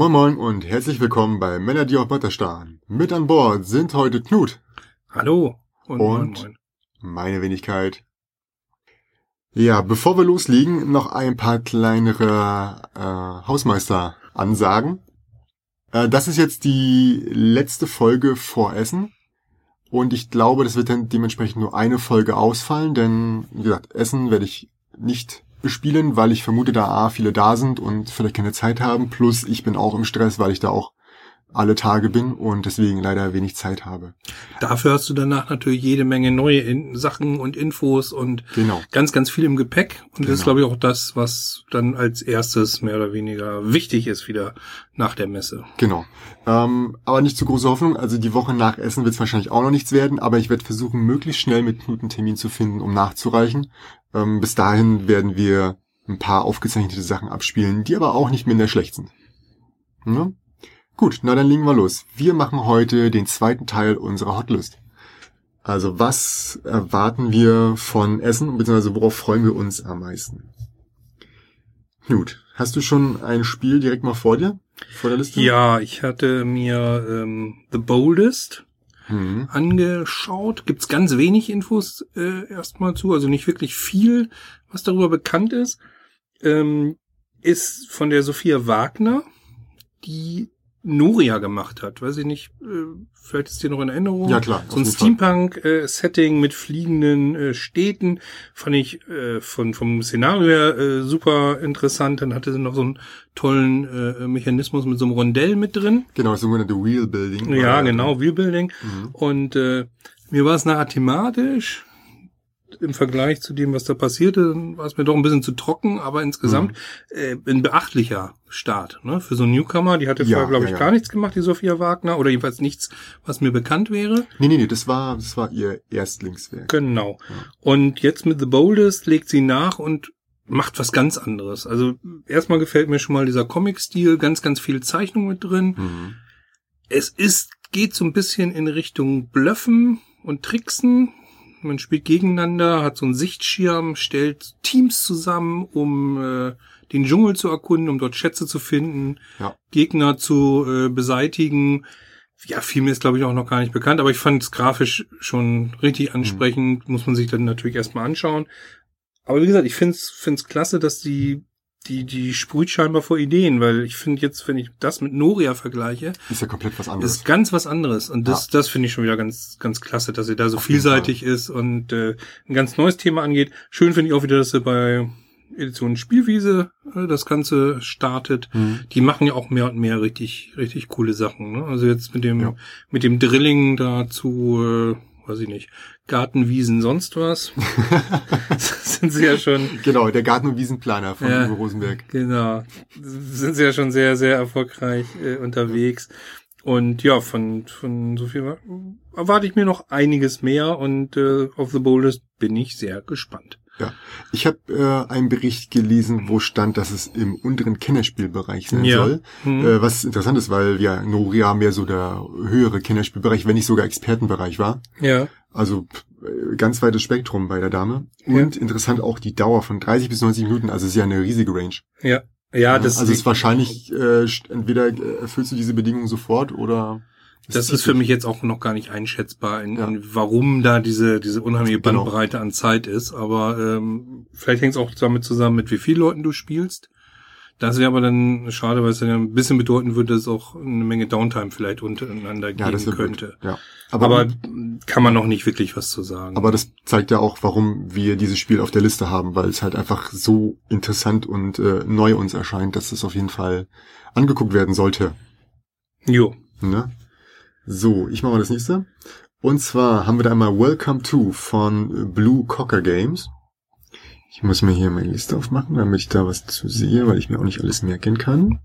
Moin Moin und herzlich willkommen bei Männer, die auf Butter starren. Mit an Bord sind heute Knut Hallo und, moin, Und? moin. meine Wenigkeit. Ja, bevor wir loslegen, noch ein paar kleinere äh, Hausmeister-Ansagen. Äh, das ist jetzt die letzte Folge vor Essen. Und ich glaube, das wird dann dementsprechend nur eine Folge ausfallen, denn, wie gesagt, Essen werde ich nicht bespielen, weil ich vermute, da A, viele da sind und vielleicht keine Zeit haben. Plus, ich bin auch im Stress, weil ich da auch alle Tage bin und deswegen leider wenig Zeit habe. Dafür hast du danach natürlich jede Menge neue In Sachen und Infos und Genau. ganz, ganz viel im Gepäck. Und das ist, Genau. glaube ich, auch das, was dann als erstes mehr oder weniger wichtig ist wieder nach der Messe. Genau. Ähm, aber nicht zu große Hoffnung. Also die Woche nach Essen wird es wahrscheinlich auch noch nichts werden, aber ich werde versuchen, möglichst schnell mit Knut einen Termin zu finden, um nachzureichen. Ähm, bis dahin werden wir ein paar aufgezeichnete Sachen abspielen, die aber auch nicht minder schlecht sind. Ne? Gut, na dann legen wir los. Wir machen heute den zweiten Teil unserer Hotlist. Also was erwarten wir von Essen, beziehungsweise worauf freuen wir uns am meisten? Knut, hast du schon ein Spiel direkt mal vor dir? Vor der Liste? Ja, ich hatte mir ähm, The Boldest Mhm. angeschaut. Gibt's ganz wenig Infos äh, erstmal zu, also nicht wirklich viel, was darüber bekannt ist. Ähm, ist von der Sophia Wagner, die Noria gemacht hat. Weiß ich nicht, äh, vielleicht ist dir noch in Erinnerung. Ja, klar, So ein Steampunk-Setting mit fliegenden äh, Städten fand ich äh, von vom Szenario her äh, super interessant. Dann hatte sie noch so einen tollen äh, Mechanismus mit so einem Rondell mit drin. Genau, das sogenannte Wheel Building. Ja, genau, Wheelbuilding. Mhm. Und äh, mir war es nachher thematisch im Vergleich zu dem, was da passierte, war es mir doch ein bisschen zu trocken, aber insgesamt Mhm. äh, ein beachtlicher Start ne? für so einen Newcomer. Die hatte Ja, vorher, glaube ja, ich, ja. gar nichts gemacht, die Sophia Wagner, oder jedenfalls nichts, was mir bekannt wäre. Nee, nee, nee, das war, das war ihr Erstlingswerk. Genau. Und jetzt mit The Boldest legt sie nach und macht was ganz anderes. Also erstmal gefällt mir schon mal dieser Comic-Stil, ganz, ganz viel Zeichnung mit drin. Mhm. Es ist, geht so ein bisschen in Richtung Blöffen und Tricksen. Man spielt gegeneinander, hat so einen Sichtschirm, stellt Teams zusammen, um äh, den Dschungel zu erkunden, um dort Schätze zu finden, Ja. Gegner zu äh, beseitigen. Ja, viel mehr ist, glaube ich, auch noch gar nicht bekannt, aber ich fand es grafisch schon richtig ansprechend, muss man sich dann natürlich erstmal anschauen. Aber wie gesagt, ich finde es find's klasse, dass die, die, die sprüht scheinbar vor Ideen, weil ich finde jetzt, wenn ich das mit Noria vergleiche, Ist ja komplett was anderes. ist ganz was anderes. Und das, das finde ich schon wieder ganz, ganz klasse, dass sie da so Auf vielseitig ist und äh, ein ganz neues Thema angeht. Schön finde ich auch wieder, dass sie bei Edition Spielwiese äh, das Ganze startet. Mhm. Die machen ja auch mehr und mehr richtig, richtig coole Sachen. Ne? Also jetzt mit dem, Ja. mit dem Drilling dazu, äh, weiß ich nicht, Gartenwiesen, sonst was. sind sie ja schon Genau, der Garten- und Wiesenplaner von Ja. Uwe Rosenberg. Genau. Sind sie ja schon sehr, sehr erfolgreich äh, unterwegs. Und ja, von, von so viel erwarte ich mir noch einiges mehr und äh, auf The Boldest bin ich sehr gespannt. Ja. Ich habe äh, einen Bericht gelesen, wo stand, dass es im unteren Kennerspielbereich sein Ja. soll. Mhm. Äh, was interessant ist, weil ja Noria mehr so der höhere Kennerspielbereich, wenn nicht sogar Expertenbereich war. Ja. Also äh, ganz weites Spektrum bei der Dame. Und interessant auch die Dauer von 30 bis 90 Minuten, also es ist ja eine riesige Range. Ja. Ja, das, also es ist wahrscheinlich, äh, entweder äh, erfüllst du diese Bedingungen sofort oder... das ist für mich jetzt auch noch gar nicht einschätzbar, in, Ja. in warum da diese, diese unheimliche Genau. Bandbreite an Zeit ist. Aber ähm, vielleicht hängt es auch damit zusammen, mit wie vielen Leuten du spielst. Das wäre aber dann schade, weil es dann ja ein bisschen bedeuten würde, dass es auch eine Menge Downtime vielleicht untereinander Ja, geben das wäre könnte. blöd. Ja. Aber, Aber, kann man noch nicht wirklich was zu sagen. aber das zeigt ja auch, warum wir dieses Spiel auf der Liste haben, weil es halt einfach so interessant und äh, neu uns erscheint, dass es auf jeden Fall angeguckt werden sollte. jo. Ne? So, ich mache mal das nächste. Und zwar haben wir da einmal Welcome to von Blue Cocker Games. Ich muss mir hier meine Liste aufmachen, damit ich da was zu sehe, weil ich mir auch nicht alles merken kann.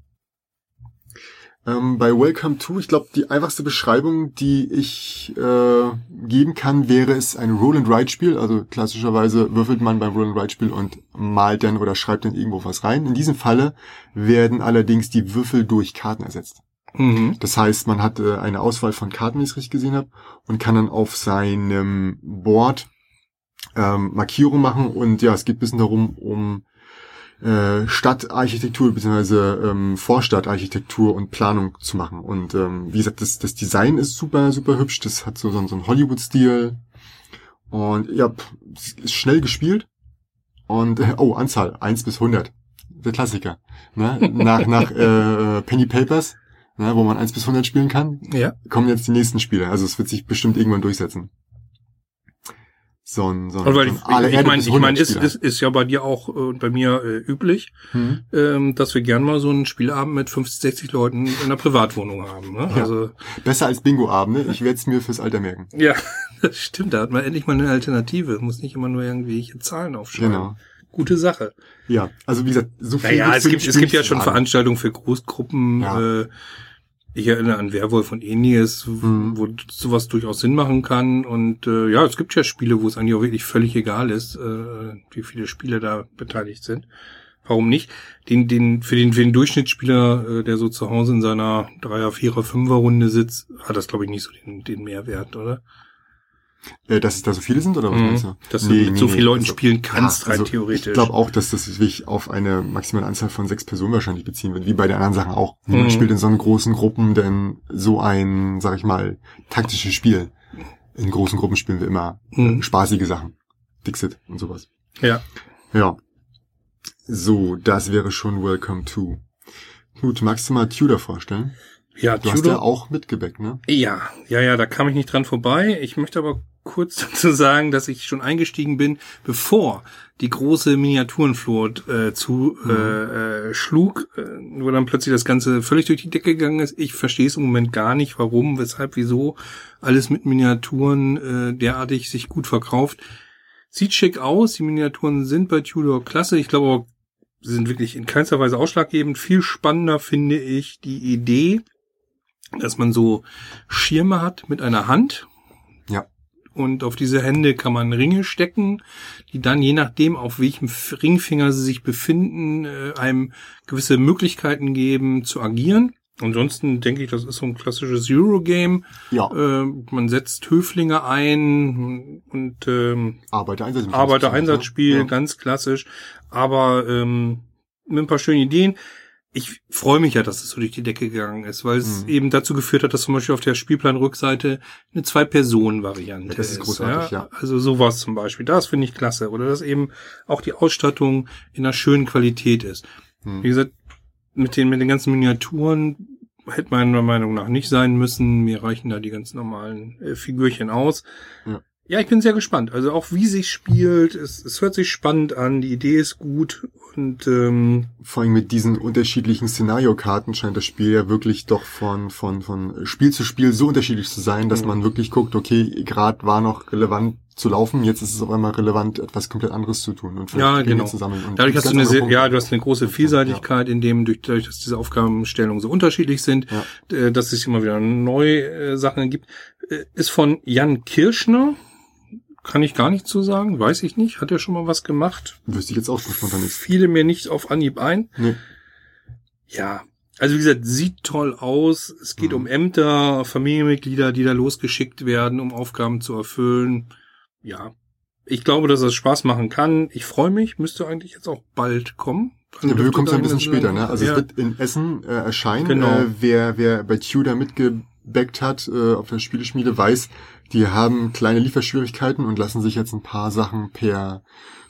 Ähm, bei Welcome to, ich glaube, die einfachste Beschreibung, die ich äh, geben kann, wäre es ein Roll-and-Ride-Spiel. Also klassischerweise würfelt man beim Roll-and-Ride-Spiel und malt dann oder schreibt dann irgendwo was rein. In diesem Falle werden allerdings die Würfel durch Karten ersetzt. Mhm. Das heißt, man hat äh, eine Auswahl von Karten, wie ich es richtig gesehen habe, und kann dann auf seinem Board ähm, Markierung machen. Und ja, es geht ein bisschen darum, um äh, Stadtarchitektur bzw. Ähm, Vorstadtarchitektur und Planung zu machen. Und ähm, wie gesagt, das, das Design ist super, super hübsch. Das hat so, so, so einen Hollywood-Stil. Und ja, ist schnell gespielt. Und, äh, oh, Anzahl, 1 bis 100. Der Klassiker. Ne? Nach, nach äh, Penny Papers, ne, wo man 1 bis 100 spielen kann, Ja. kommen jetzt die nächsten Spiele. Also es wird sich bestimmt irgendwann durchsetzen. So ein, so ein, Also weil so ich, ein ich Erde meine, ich meine, 100 ist, ist, ist ja bei dir auch äh, und bei mir äh, üblich, Hm. ähm, dass wir gern mal so einen Spielabend mit 50, 60 Leuten in einer Privatwohnung haben. Ne? Ja. Also Besser als Bingo-Abende. Ich werde es mir fürs Alter merken. ja, das stimmt. Da hat man endlich mal eine Alternative. Muss nicht immer nur irgendwelche Zahlen aufschreiben. Genau. Gute Sache. Ja, also wie gesagt, so viel Naja, es gibt, es gibt ja schon. Veranstaltungen für Großgruppen. Ja. Äh, ich erinnere an Werwolf und ähnliches, Mhm. wo sowas durchaus Sinn machen kann. Und äh, ja, es gibt ja Spiele, wo es eigentlich auch wirklich völlig egal ist, äh, wie viele Spieler da beteiligt sind. Warum nicht? Den, den, für den, für den Durchschnittsspieler, äh, der so zu Hause in seiner Dreier, Vierer, Fünfer Runde sitzt, hat das, glaube ich, nicht so den, den Mehrwert, oder? Äh, dass es da so viele sind, oder was Mhm. meinst du? Dass du mit so vielen Leuten also- spielen kannst, Ja, rein also theoretisch. Ich glaube auch, dass das sich auf eine maximale Anzahl von sechs Personen wahrscheinlich beziehen wird, wie bei den anderen Sachen auch. Mhm. Man spielt in so großen Gruppen denn so ein, sag ich mal, taktisches Spiel. In großen Gruppen spielen wir immer Mhm. spaßige Sachen. Dixit und sowas. Ja. Ja. So, das wäre schon Welcome to. Gut, magst du mal Tudor vorstellen? Ja, Du hast Tudor- ja auch mitgebackt, ne? Ja, ja, ja, da kam ich nicht dran vorbei. Ich möchte aber kurz dazu sagen, dass ich schon eingestiegen bin, bevor die große Miniaturenflut äh, zu äh, äh, schlug, äh, wo dann plötzlich das Ganze völlig durch die Decke gegangen ist. Ich verstehe es im Moment gar nicht, warum, weshalb, wieso alles mit Miniaturen äh, derartig sich gut verkauft. Sieht schick aus, die Miniaturen sind bei Tudor klasse. Ich glaube sie sind wirklich in keinster Weise ausschlaggebend. Viel spannender finde ich die Idee, dass man so Schirme hat mit einer Hand. Ja. Und auf diese Hände kann man Ringe stecken, die dann je nachdem, auf welchem Ringfinger sie sich befinden, äh, einem gewisse Möglichkeiten geben zu agieren. Ansonsten denke ich, das ist so ein klassisches Eurogame. Ja, Äh, man setzt Höflinge ein und ähm, Arbeiter-Einsatz. Arbeiter-Einsatzspiel, Ja. ganz klassisch, aber ähm, mit ein paar schönen Ideen. Ich freue mich ja, dass es so durch die Decke gegangen ist, weil es Mhm. eben dazu geführt hat, dass zum Beispiel auf der Spielplanrückseite eine Zwei-Personen-Variante Ja, das ist großartig, ja. Also sowas zum Beispiel, das finde ich klasse. Oder dass eben auch die Ausstattung in einer schönen Qualität ist. Hm. Wie gesagt, mit den, mit den ganzen Miniaturen hätte meiner Meinung nach nicht sein müssen. Mir reichen da die ganz normalen äh, Figürchen aus. Ja. Ja, ich bin sehr gespannt. Also auch wie sich spielt, es, es hört sich spannend an, die Idee ist gut und ähm, vor allem mit diesen unterschiedlichen Szenariokarten scheint das Spiel ja wirklich doch von, von, von Spiel zu Spiel so unterschiedlich zu sein, dass Mhm. man wirklich guckt, okay, gerade war noch relevant zu laufen, jetzt ist es auf einmal relevant, etwas komplett anderes zu tun und Ja, genau. zu sammeln. Und dadurch hast du eine sehr, ja, du hast eine große Vielseitigkeit, in dem durch, dadurch, dass diese Aufgabenstellungen so unterschiedlich sind, Ja. äh, dass es immer wieder neue äh, Sachen gibt. Äh, ist von Jan Kirschner. Kann ich gar nicht zu sagen, weiß ich nicht. Hat er schon mal was gemacht? Wüsste ich jetzt auch spontan nichts. Fiele mir nicht auf Anhieb ein. Nee. Ja, also wie gesagt, sieht toll aus. Es geht Mhm. um Ämter, Familienmitglieder, die da losgeschickt werden, um Aufgaben zu erfüllen. Ja, ich glaube, dass das Spaß machen kann. Ich freue mich, müsste eigentlich jetzt auch bald kommen. Ja, es da ein bisschen später, ne? Also ja. es wird in Essen äh, erscheinen. Genau. Äh, wer, wer bei Tudor mitgebackt hat äh, auf der Spieleschmiede, weiß, die haben kleine Lieferschwierigkeiten und lassen sich jetzt ein paar Sachen per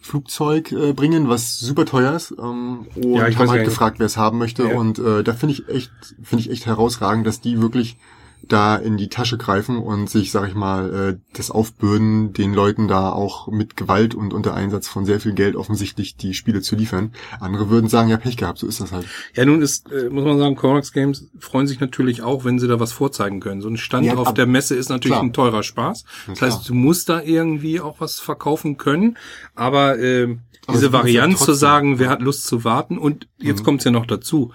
Flugzeug äh, bringen, was super teuer ist. Ähm, und Ja, haben halt gefragt, wer es haben möchte. Ja. Und äh, da finde ich echt, finde ich echt herausragend, dass die wirklich da in die Tasche greifen und sich, sag ich mal, äh, das aufbürden, den Leuten da auch mit Gewalt und unter Einsatz von sehr viel Geld offensichtlich die Spiele zu liefern. Andere würden sagen, ja, Pech gehabt, so ist das halt. Ja, nun ist, äh, muss man sagen, Corax Games freuen sich natürlich auch, wenn sie da was vorzeigen können. So ein Stand Ja, auf der Messe ist natürlich klar. ein teurer Spaß. Ja, Das heißt, du musst da irgendwie auch was verkaufen können. Aber ähm, Aber diese Varianz zu sagen, wer hat Lust zu warten und jetzt Mhm. kommt's ja noch dazu.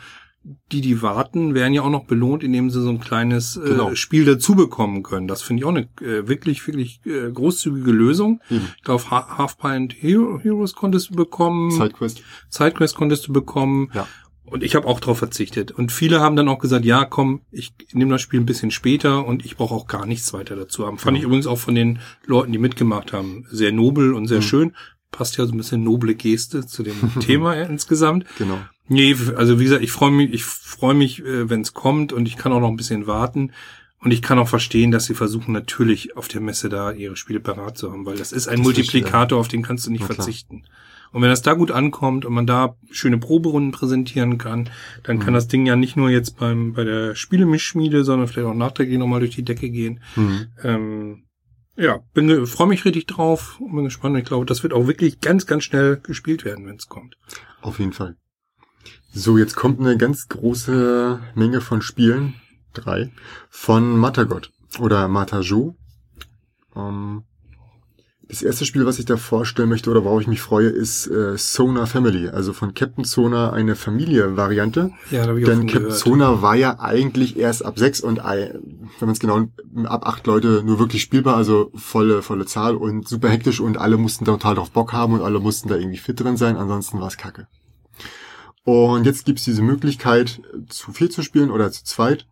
Die, die warten, werden ja auch noch belohnt, indem sie so ein kleines äh, Genau. Spiel dazu bekommen können. Das finde ich auch eine äh, wirklich, wirklich äh, großzügige Lösung. Eben. Ich glaube, Ha- Half-Pint Hero, Heroes konntest du bekommen. Sidequest. Sidequest konntest du bekommen. Ja. Und ich habe auch drauf verzichtet. Und viele haben dann auch gesagt, ja, komm, ich nehme das Spiel ein bisschen später und ich brauche auch gar nichts weiter dazu haben. Fand Ja. ich übrigens auch von den Leuten, die mitgemacht haben, sehr nobel und sehr Mhm. schön. passt ja so ein bisschen noble Geste zu dem Thema insgesamt. Genau. Nee, also wie gesagt, ich freue mich, ich freue mich, äh, wenn es kommt und ich kann auch noch ein bisschen warten. Und ich kann auch verstehen, dass sie versuchen natürlich auf der Messe da ihre Spiele parat zu haben, weil das ist ein Das Multiplikator, auf den kannst du nicht Na klar. verzichten. Und wenn das da gut ankommt und man da schöne Proberunden präsentieren kann, dann kann Mhm. das Ding ja nicht nur jetzt beim bei der Spielemischschmiede, sondern vielleicht auch nachträglich nochmal durch die Decke gehen. Mhm. Ähm, ja, bin freue mich richtig drauf und bin gespannt. Ich glaube, das wird auch wirklich ganz, ganz schnell gespielt werden, wenn es kommt. Auf jeden Fall. So, jetzt kommt eine ganz große Menge von Spielen, drei, von Matagot oder Matajo. Ähm, das erste Spiel, was ich da vorstellen möchte oder worauf ich mich freue, ist äh, Sona Family, also von Captain Sona eine Familie-Variante. Ja, da habe ich Denn Captain gehört. Sona war ja eigentlich erst ab sechs und wenn man es genau ab acht Leute nur wirklich spielbar, also volle volle Zahl und super hektisch und alle mussten da total drauf Bock haben und alle mussten da irgendwie fit drin sein, ansonsten war es kacke. Und jetzt gibt's diese Möglichkeit, zu vier zu spielen oder zu zweit.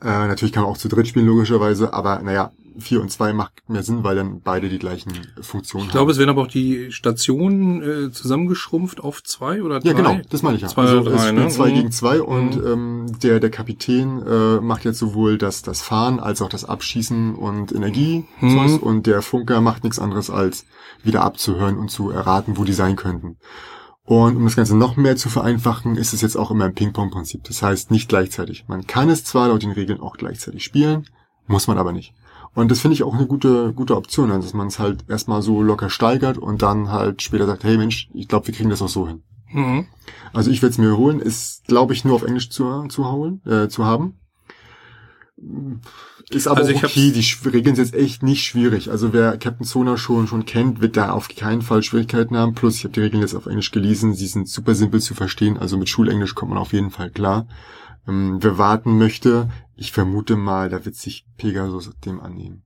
Äh, natürlich kann man auch zu dritt spielen, logischerweise, aber naja, vier und zwei macht mehr Sinn, weil dann beide die gleichen Funktionen Ich glaube, haben. es werden aber auch die Stationen äh, zusammengeschrumpft auf zwei oder drei. Ja, genau, das meine ich ja. Zwei also oder es drei, spielt ne? zwei Mhm. gegen zwei und ähm, der, der Kapitän äh, macht jetzt sowohl das, das Fahren als auch das Abschießen und Energie Mhm. und der Funker macht nichts anderes als wieder abzuhören und zu erraten, wo die sein könnten. Und um das Ganze noch mehr zu vereinfachen, ist es jetzt auch immer ein Ping-Pong-Prinzip. Das heißt nicht gleichzeitig. Man kann es zwar laut den Regeln auch gleichzeitig spielen, muss man aber nicht. Und das finde ich auch eine gute, gute Option, also dass man es halt erstmal so locker steigert und dann halt später sagt, hey Mensch, ich glaube, wir kriegen das auch so hin. Mhm. Also ich werde es mir holen, ist glaube ich nur auf Englisch zu, zu holen, äh, zu haben. Ist aber Also auch ich hab's- okay, die Regeln sind jetzt echt nicht schwierig. Also wer Captain Sona schon schon kennt, wird da auf keinen Fall Schwierigkeiten haben. Plus ich habe die Regeln jetzt auf Englisch gelesen, sie sind super simpel zu verstehen, also mit Schulenglisch kommt man auf jeden Fall klar. Ähm, wer warten möchte, ich vermute mal, da wird sich Pegasus dem annehmen.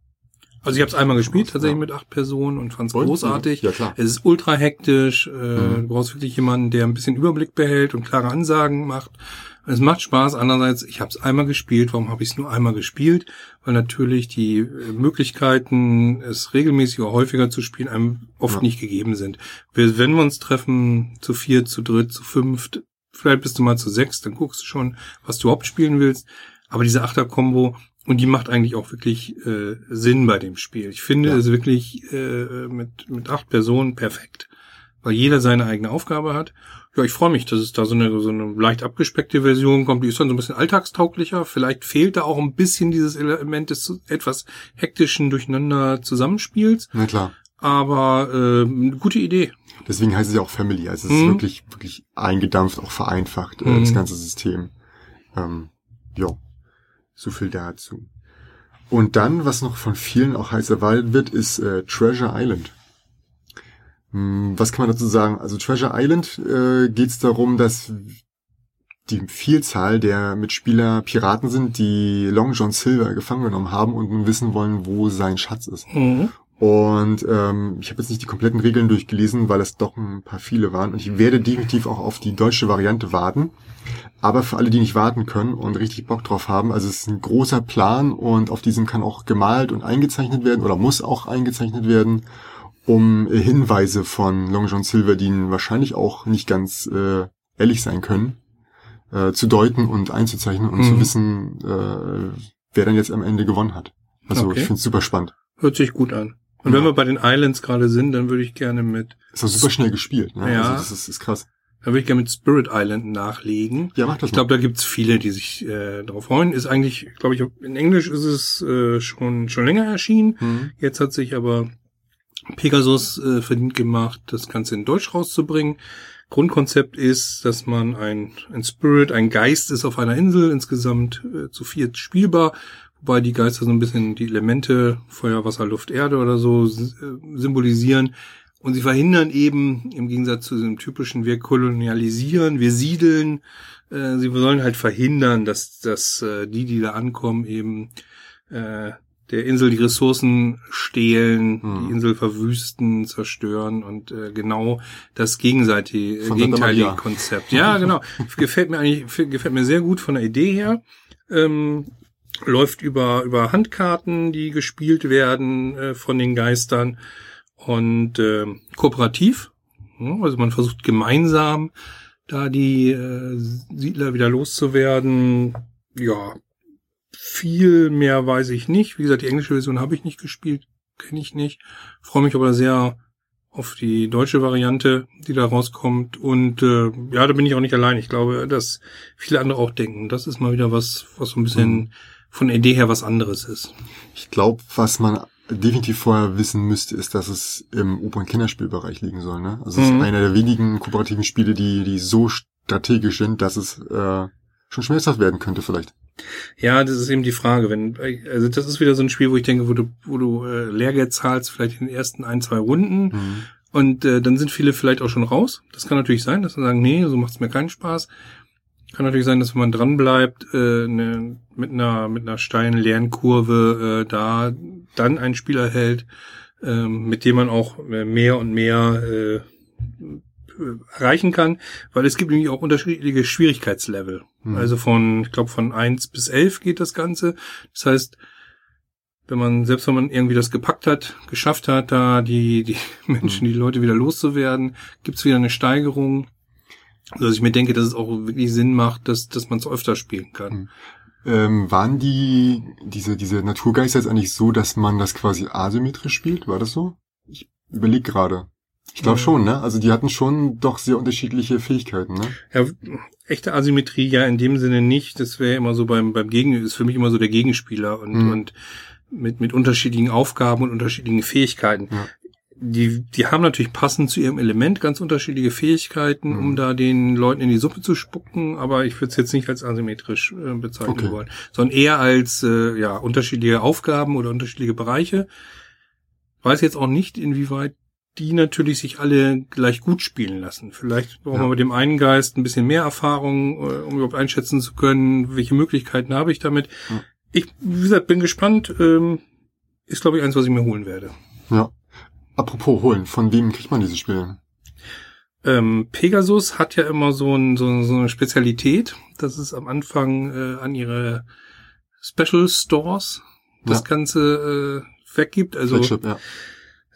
Also ich habe es einmal gespielt, Ja. tatsächlich mit acht Personen und fand es großartig. Ja klar. Es ist ultra hektisch. Äh, Mhm. Du brauchst wirklich jemanden, der ein bisschen Überblick behält und klare Ansagen macht. Es macht Spaß. Andererseits, ich habe es einmal gespielt. Warum habe ich es nur einmal gespielt? Weil natürlich die äh, Möglichkeiten, es regelmäßig oder häufiger zu spielen, einem oft Ja. nicht gegeben sind. Wir, wenn wir uns treffen, zu vier, zu dritt, zu fünft, vielleicht bist du mal zu sechs, dann guckst du schon, was du überhaupt spielen willst. Aber diese Achter-Kombo, und die macht eigentlich auch wirklich äh, Sinn bei dem Spiel. Ich finde Ja. es wirklich äh, mit, mit acht Personen perfekt, weil jeder seine eigene Aufgabe hat. Ja, ich freue mich, dass es da so eine, so eine leicht abgespeckte Version kommt. Die ist dann so ein bisschen alltagstauglicher. Vielleicht fehlt da auch ein bisschen dieses Element des etwas hektischen Durcheinander Zusammenspiels. Na klar. Aber äh, eine gute Idee. Deswegen heißt es ja auch Family. Also es ist Mhm. wirklich, wirklich eingedampft, auch vereinfacht, äh, Mhm. das ganze System. Ähm, ja, so viel dazu. Und dann, was noch von vielen auch heiß erwartet wird, ist äh, Treasure Island. Hm, Was kann man dazu sagen? Also Treasure Island äh, geht es darum, dass die Vielzahl der Mitspieler Piraten sind, die Long John Silver gefangen genommen haben und nun wissen wollen, wo sein Schatz ist. Mhm. Und ähm, ich habe jetzt nicht die kompletten Regeln durchgelesen, weil es doch ein paar viele waren. Und ich werde definitiv auch auf die deutsche Variante warten. Aber für alle, die nicht warten können und richtig Bock drauf haben, also es ist ein großer Plan und auf diesem kann auch gemalt und eingezeichnet werden oder muss auch eingezeichnet werden, um äh, Hinweise von Long John Silver, die ihnen wahrscheinlich auch nicht ganz äh, ehrlich sein können, äh, zu deuten und einzuzeichnen und Mhm. zu wissen, äh, wer dann jetzt am Ende gewonnen hat. Also Okay. ich finde es super spannend. Hört sich gut an. Und Ja. wenn wir bei den Islands gerade sind, dann würde ich gerne mit, Ist auch super schnell gespielt, ne? Ja. Also das ist, ist krass. dann würde ich gerne mit Spirit Island nachlegen. Ja, mach das Ich glaube, da gibt's viele, die sich äh, darauf freuen. Ist eigentlich, glaube ich, in Englisch ist es äh, schon schon länger erschienen. Mhm. Jetzt hat sich aber Pegasus äh, verdient gemacht, das Ganze in Deutsch rauszubringen. Grundkonzept ist, dass man ein, ein Spirit, ein Geist ist auf einer Insel, insgesamt äh, zu viert spielbar, wobei die Geister so ein bisschen die Elemente Feuer, Wasser, Luft, Erde oder so äh, symbolisieren. Und sie verhindern eben, im Gegensatz zu dem typischen, wir kolonialisieren, wir siedeln, äh, sie sollen halt verhindern, dass, dass äh, die, die da ankommen, eben äh, der Insel die Ressourcen stehlen, Hm. die Insel verwüsten, zerstören und äh, genau das gegenseitige, Von gegenteilige. Konzept. Ja, genau. gefällt mir eigentlich, gefällt mir sehr gut von der Idee her. Ähm, läuft über, über Handkarten, die gespielt werden äh, von den Geistern. und äh, kooperativ. Also man versucht gemeinsam da die äh, Siedler wieder loszuwerden. Ja, viel mehr weiß ich nicht. Wie gesagt, die englische Version habe ich nicht gespielt, kenne ich nicht. Freue mich aber sehr auf die deutsche Variante, die da rauskommt. Und äh, ja, da bin ich auch nicht allein. Ich glaube, dass viele andere auch denken. Das ist mal wieder was, was so ein bisschen mhm. von der Idee her was anderes ist. Ich glaube, was man definitiv vorher wissen müsste, ist, dass es im oberen Kinderspielbereich liegen soll. Ne? Also es mhm. ist einer der wenigen kooperativen Spiele, die, die so strategisch sind, dass es äh, schon schmerzhaft werden könnte vielleicht. Ja, das ist eben die Frage. Wenn, also das ist wieder so ein Spiel, wo ich denke, wo du, wo du äh, Lehrgeld zahlst, vielleicht in den ersten ein, zwei Runden. Mhm. Und äh, dann sind viele vielleicht auch schon raus. Das kann natürlich sein, dass sie sagen, nee, so macht es mir keinen Spaß. Kann natürlich sein, dass wenn man dran bleibt, äh, ne, mit einer mit einer steilen Lernkurve äh, da dann einen Spieler hält, äh, mit dem man auch äh, mehr und mehr äh, erreichen kann, weil es gibt nämlich auch unterschiedliche Schwierigkeitslevel. Mhm. Also von, ich glaube, von eins bis elf geht das Ganze. Das heißt, wenn man, selbst wenn man irgendwie das gepackt hat, geschafft hat, da die, die Menschen, die Leute wieder loszuwerden, gibt's wieder eine Steigerung. Dass ich mir denke, dass es auch wirklich Sinn macht, dass, dass man es öfter spielen kann. Mhm. Ähm, waren die, diese, diese Naturgeister jetzt eigentlich so, dass man das quasi asymmetrisch spielt? War das so? Ich überlege gerade. Ich glaube schon, ne? Also die hatten schon doch sehr unterschiedliche Fähigkeiten, ne? Ja, echte Asymmetrie ja in dem Sinne nicht. Das wäre immer so beim beim Gegen ist für mich immer so der Gegenspieler und mhm. und mit mit unterschiedlichen Aufgaben und unterschiedlichen Fähigkeiten. Ja. Die die haben natürlich passend zu ihrem Element ganz unterschiedliche Fähigkeiten, mhm. um da den Leuten in die Suppe zu spucken. Aber ich würde es jetzt nicht als asymmetrisch äh, bezeichnen okay. wollen, sondern eher als äh, ja unterschiedliche Aufgaben oder unterschiedliche Bereiche. Weiß jetzt auch nicht, inwieweit die natürlich sich alle gleich gut spielen lassen. Vielleicht brauchen ja. wir mit dem einen Geist ein bisschen mehr Erfahrung, äh, um überhaupt einschätzen zu können, welche Möglichkeiten habe ich damit. Ja. Ich, wie gesagt, bin gespannt. Ähm, ist, glaube ich, eins, was ich mir holen werde. Ja. Apropos holen, von wem kriegt man diese Spiele? Ähm, Pegasus hat ja immer so, ein, so, so eine Spezialität, dass es am Anfang äh, an ihre Special Stores das ja. Ganze äh, weggibt. Also Flagship, ja.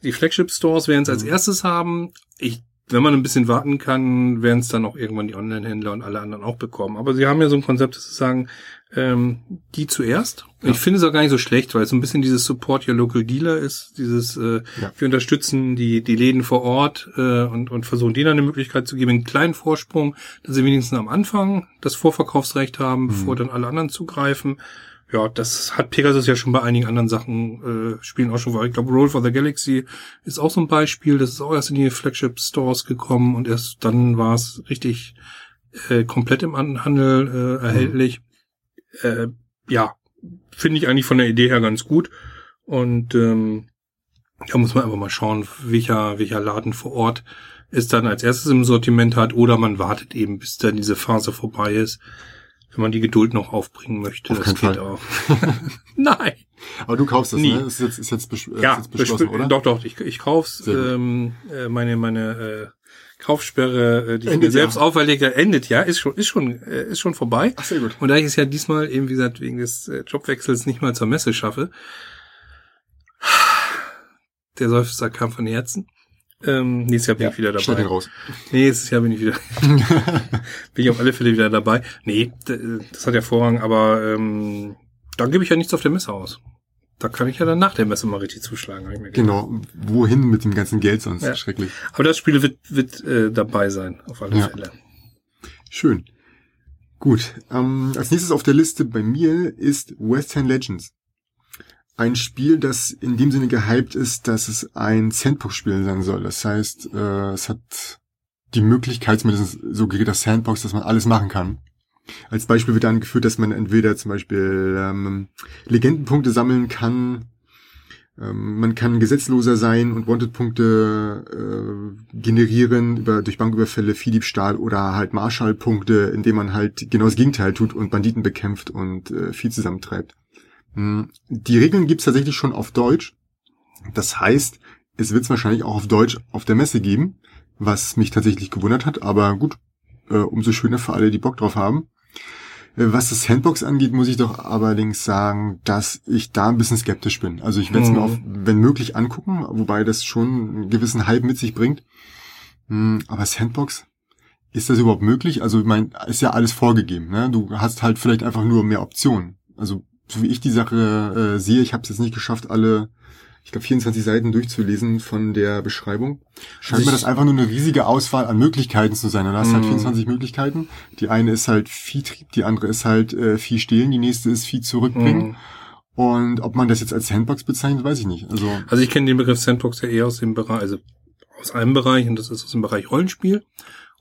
Die Flagship Stores werden es als mhm. erstes haben. Ich, wenn man ein bisschen warten kann, werden es dann auch irgendwann die Online-Händler und alle anderen auch bekommen. Aber sie haben ja so ein Konzept, dass sie sagen, ähm, die zuerst. Ja. Ich finde es auch gar nicht so schlecht, weil es so ein bisschen dieses Support Your Local Dealer ist, dieses äh, ja. wir unterstützen die die Läden vor Ort äh, und und versuchen denen eine Möglichkeit zu geben, einen kleinen Vorsprung, dass sie wenigstens am Anfang das Vorverkaufsrecht haben, mhm. bevor dann alle anderen zugreifen ja, das hat Pegasus ja schon bei einigen anderen Sachen, äh, Spielen auch schon vor. Ich glaube, Roll for the Galaxy ist auch so ein Beispiel. Das ist auch erst in die Flagship Stores gekommen und erst dann war es richtig äh, komplett im Handel äh, erhältlich. Mhm. Äh, ja, finde ich eigentlich von der Idee her ganz gut. Und ähm, da muss man einfach mal schauen, welcher, welcher Laden vor Ort es dann als erstes im Sortiment hat oder man wartet eben, bis dann diese Phase vorbei ist wenn man die Geduld noch aufbringen möchte. Auf das geht Fall. auch. Nein. Aber du kaufst das, Nie. ne? Ist jetzt, ist jetzt, besch ja, ist jetzt beschlossen, oder? Doch, doch, ich, ich kauf's. Ähm, äh, meine meine äh, Kaufsperre, äh, die endet ich mir selbst ja. auferlegt habe, endet ja, ist schon, ist schon, äh, ist schon vorbei. Ach, sehr gut. Und da ich es ja diesmal eben, wie gesagt, wegen des äh, Jobwechsels nicht mal zur Messe schaffe, der Seufzer kam von Herzen. Ähm, nächstes Jahr bin ja, ich wieder dabei. Den raus. Nächstes Jahr bin ich wieder. bin ich auf alle Fälle wieder dabei. Nee, das hat ja Vorrang, aber ähm, dann gebe ich ja nichts auf der Messe aus. Da kann ich ja dann nach der Messe mal richtig zuschlagen. Ich mir genau. Wohin mit dem ganzen Geld sonst? Ja. Schrecklich. Aber das Spiel wird, wird äh, dabei sein, auf alle ja. Fälle. Schön. Gut. Ähm, als nächstes auf der Liste bei mir ist West Hand Legends ein Spiel, das in dem Sinne gehypt ist, dass es ein Sandbox-Spiel sein soll. Das heißt, äh, es hat die Möglichkeit, zumindest so geht das Sandbox, dass man alles machen kann. Als Beispiel wird angeführt, dass man entweder zum Beispiel ähm, Legendenpunkte sammeln kann, ähm, man kann gesetzloser sein und Wanted-Punkte äh, generieren über durch Banküberfälle, Viehdiebstahl oder halt Marshall-Punkte, indem man halt genau das Gegenteil tut und Banditen bekämpft und äh, Vieh zusammentreibt. Hm, die Regeln gibt's tatsächlich schon auf Deutsch. Das heißt, es wird es wahrscheinlich auch auf Deutsch auf der Messe geben, was mich tatsächlich gewundert hat, aber gut, äh, umso schöner für alle, die Bock drauf haben. Äh, Was das Sandbox angeht, muss ich doch allerdings sagen, dass ich da ein bisschen skeptisch bin. Also ich werde es Mhm. mir auch, wenn möglich, angucken, wobei das schon einen gewissen Hype mit sich bringt. Hm, Aber Sandbox, ist das überhaupt möglich? Also ich meine, ist ja alles vorgegeben. Ne? Du hast halt vielleicht einfach nur mehr Optionen. Also so wie ich die Sache äh, sehe, ich habe es jetzt nicht geschafft, alle, ich glaube 24 Seiten durchzulesen von der Beschreibung. Scheint Also mir das einfach nur eine riesige Auswahl an Möglichkeiten zu sein. Du hast halt Mhm. 24 Möglichkeiten. Die eine ist halt Viehtrieb, die andere ist halt äh, Vieh stehlen, die nächste ist Vieh zurückbringen. Mhm. Und ob man das jetzt als Sandbox bezeichnet, weiß ich nicht. Also Also ich kenne den Begriff Sandbox ja eher aus dem Bereich, also aus einem Bereich und das ist aus dem Bereich Rollenspiel.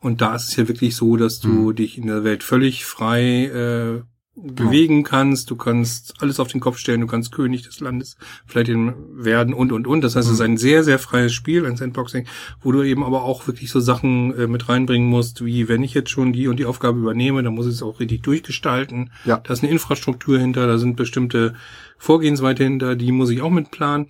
Und da ist es ja wirklich so, dass du Hm. dich in der Welt völlig frei äh, bewegen kannst. Du kannst alles auf den Kopf stellen. Du kannst König des Landes vielleicht werden und und und. Das heißt, es ist Hm. ein sehr sehr freies Spiel, ein Sandboxing, wo du eben aber auch wirklich so Sachen äh, mit reinbringen musst, wie wenn ich jetzt schon die und die Aufgabe übernehme, dann muss ich es auch richtig durchgestalten. ja, Da ist eine Infrastruktur hinter, da sind bestimmte Vorgehensweise hinter, die muss ich auch mitplanen.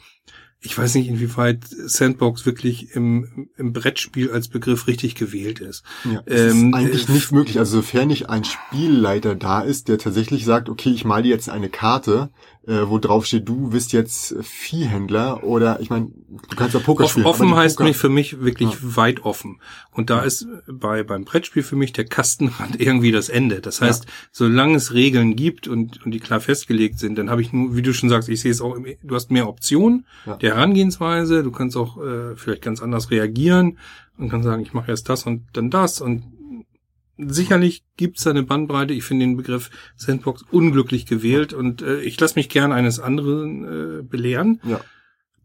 Ich weiß nicht, inwieweit Sandbox wirklich im, im Brettspiel als Begriff richtig gewählt ist. Ja, Ähm, ist eigentlich äh, nicht möglich. Also sofern nicht ein Spielleiter da ist, der tatsächlich sagt, okay, ich male jetzt eine Karte, äh, wo drauf steht, du bist jetzt Viehhändler oder ich meine, du kannst ja Poker Off, spielen. offen heißt Poker- mich für mich wirklich Ja. weit offen. Und da ist bei beim Brettspiel für mich der Kastenrand irgendwie das Ende. Das heißt, solange es Regeln gibt und, und die klar festgelegt sind, dann habe ich nur, wie du schon sagst, ich sehe es auch, du hast mehr Optionen Ja. der Herangehensweise. Du kannst auch äh, vielleicht ganz anders reagieren und kannst sagen, ich mache erst das und dann das und Sicherlich gibt's da eine Bandbreite. Ich finde den Begriff Sandbox unglücklich gewählt und äh, ich lasse mich gern eines anderen äh, belehren. Ja.